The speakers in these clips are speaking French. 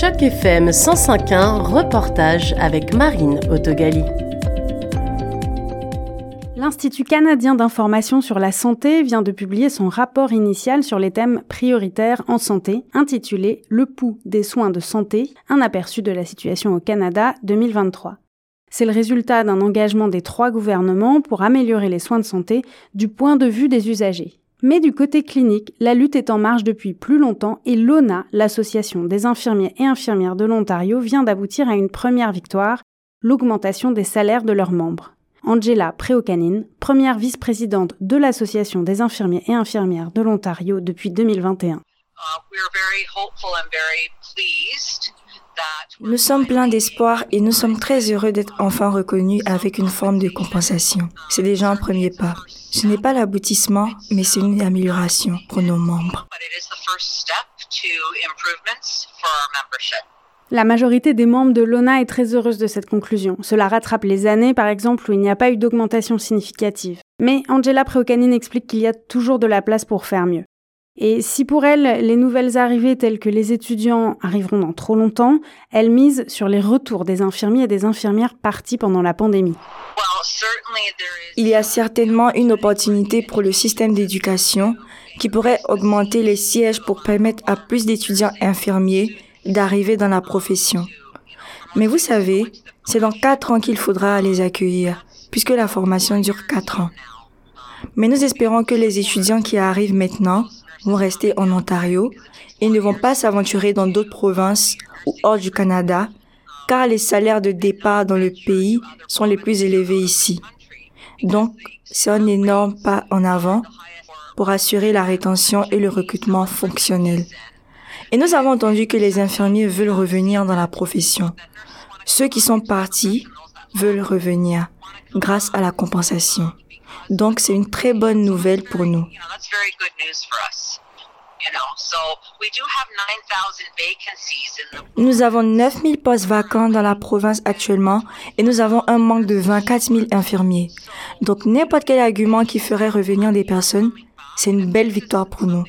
Choc FM 105.1, reportage avec Marine Autogali. L'Institut canadien d'information sur la santé vient de publier son rapport initial sur les thèmes prioritaires en santé, intitulé Le pouls des soins de santé, un aperçu de la situation au Canada 2023. C'est le résultat d'un engagement des trois gouvernements pour améliorer les soins de santé du point de vue des usagers. Mais du côté clinique, la lutte est en marche depuis plus longtemps et l'ONA, l'Association des infirmiers et infirmières de l'Ontario, vient d'aboutir à une première victoire, l'augmentation des salaires de leurs membres. Angela Preokanin, première vice-présidente de l'Association des infirmiers et infirmières de l'Ontario depuis 2021. Nous sommes pleins d'espoir et nous sommes très heureux d'être enfin reconnus avec une forme de compensation. C'est déjà un premier pas. Ce n'est pas l'aboutissement, mais c'est une amélioration pour nos membres. La majorité des membres de l'ONA est très heureuse de cette conclusion. Cela rattrape les années, par exemple, où il n'y a pas eu d'augmentation significative. Mais Angela Preokanin explique qu'il y a toujours de la place pour faire mieux. Et si pour elle, les nouvelles arrivées telles que les étudiants arriveront dans trop longtemps, elle mise sur les retours des infirmiers et des infirmières partis pendant la pandémie. Il y a certainement une opportunité pour le système d'éducation qui pourrait augmenter les sièges pour permettre à plus d'étudiants infirmiers d'arriver dans la profession. Mais vous savez, c'est dans quatre ans qu'il faudra les accueillir, puisque la formation dure quatre ans. Mais nous espérons que les étudiants qui arrivent maintenant vont rester en Ontario et ne vont pas s'aventurer dans d'autres provinces ou hors du Canada, car les salaires de départ dans le pays sont les plus élevés ici. Donc, c'est un énorme pas en avant pour assurer la rétention et le recrutement fonctionnel. Et nous avons entendu que les infirmiers veulent revenir dans la profession. Ceux qui sont partis veulent revenir grâce à la compensation. Donc, c'est une très bonne nouvelle pour nous. Nous avons 9000 postes vacants dans la province actuellement et nous avons un manque de 24 000 infirmiers. Donc n'importe quel argument qui ferait revenir des personnes, c'est une belle victoire pour nous.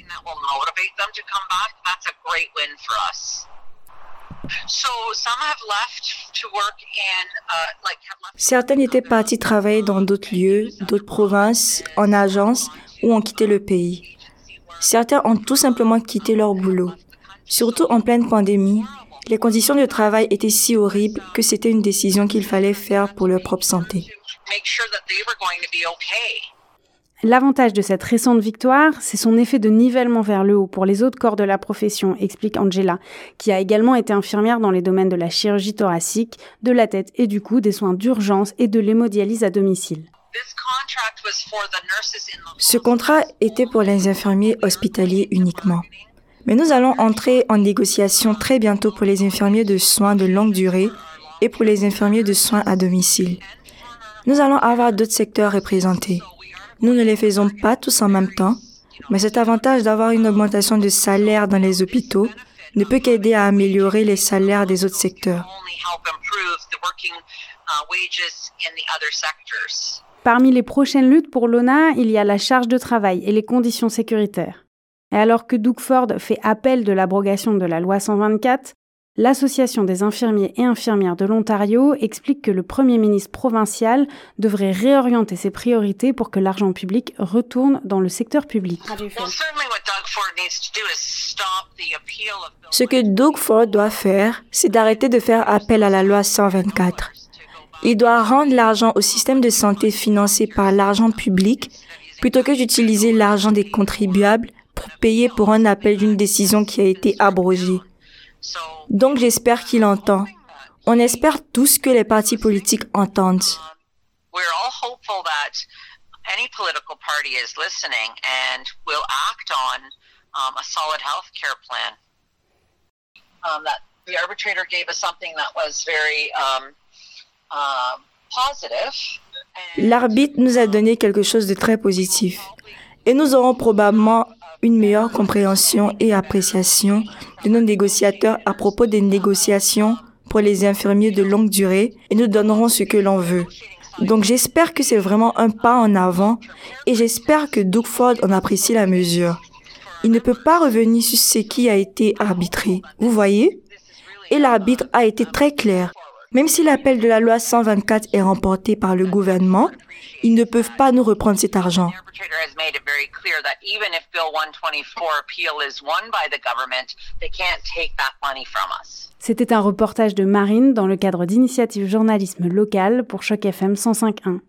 Certains étaient partis travailler dans d'autres lieux, d'autres provinces, en agence ou ont quitté le pays. Certains ont tout simplement quitté leur boulot. Surtout en pleine pandémie, les conditions de travail étaient si horribles que c'était une décision qu'il fallait faire pour leur propre santé. L'avantage de cette récente victoire, c'est son effet de nivellement vers le haut pour les autres corps de la profession, explique Angela, qui a également été infirmière dans les domaines de la chirurgie thoracique, de la tête et du cou, des soins d'urgence et de l'hémodialyse à domicile. Ce contrat était pour les infirmiers hospitaliers uniquement. Mais nous allons entrer en négociation très bientôt pour les infirmiers de soins de longue durée et pour les infirmiers de soins à domicile. Nous allons avoir d'autres secteurs représentés. Nous ne les faisons pas tous en même temps, mais cet avantage d'avoir une augmentation de salaire dans les hôpitaux ne peut qu'aider à améliorer les salaires des autres secteurs. Parmi les prochaines luttes pour l'ONA, il y a la charge de travail et les conditions sécuritaires. Et alors que Doug Ford fait appel de l'abrogation de la loi 124, l'Association des infirmiers et infirmières de l'Ontario explique que le Premier ministre provincial devrait réorienter ses priorités pour que l'argent public retourne dans le secteur public. Ce que Doug Ford doit faire, c'est d'arrêter de faire appel à la loi 124 il doit rendre l'argent au système de santé financé par l'argent public plutôt que d'utiliser l'argent des contribuables pour payer pour un appel d'une décision qui a été abrogée. Donc j'espère qu'il entend. On espère tous que les partis politiques entendent. L'arbitre nous a donné quelque chose de très positif et nous aurons probablement une meilleure compréhension et appréciation de nos négociateurs à propos des négociations pour les infirmiers de longue durée et nous donnerons ce que l'on veut. Donc j'espère que c'est vraiment un pas en avant et j'espère que Doug en apprécie la mesure. Il ne peut pas revenir sur ce qui a été arbitré. Vous voyez? Et l'arbitre a été très clair. Même si l'appel de la loi 124 est remporté par le gouvernement, ils ne peuvent pas nous reprendre cet argent. C'était un reportage de Marine dans le cadre d'initiative journalisme local pour Choc FM 105.1.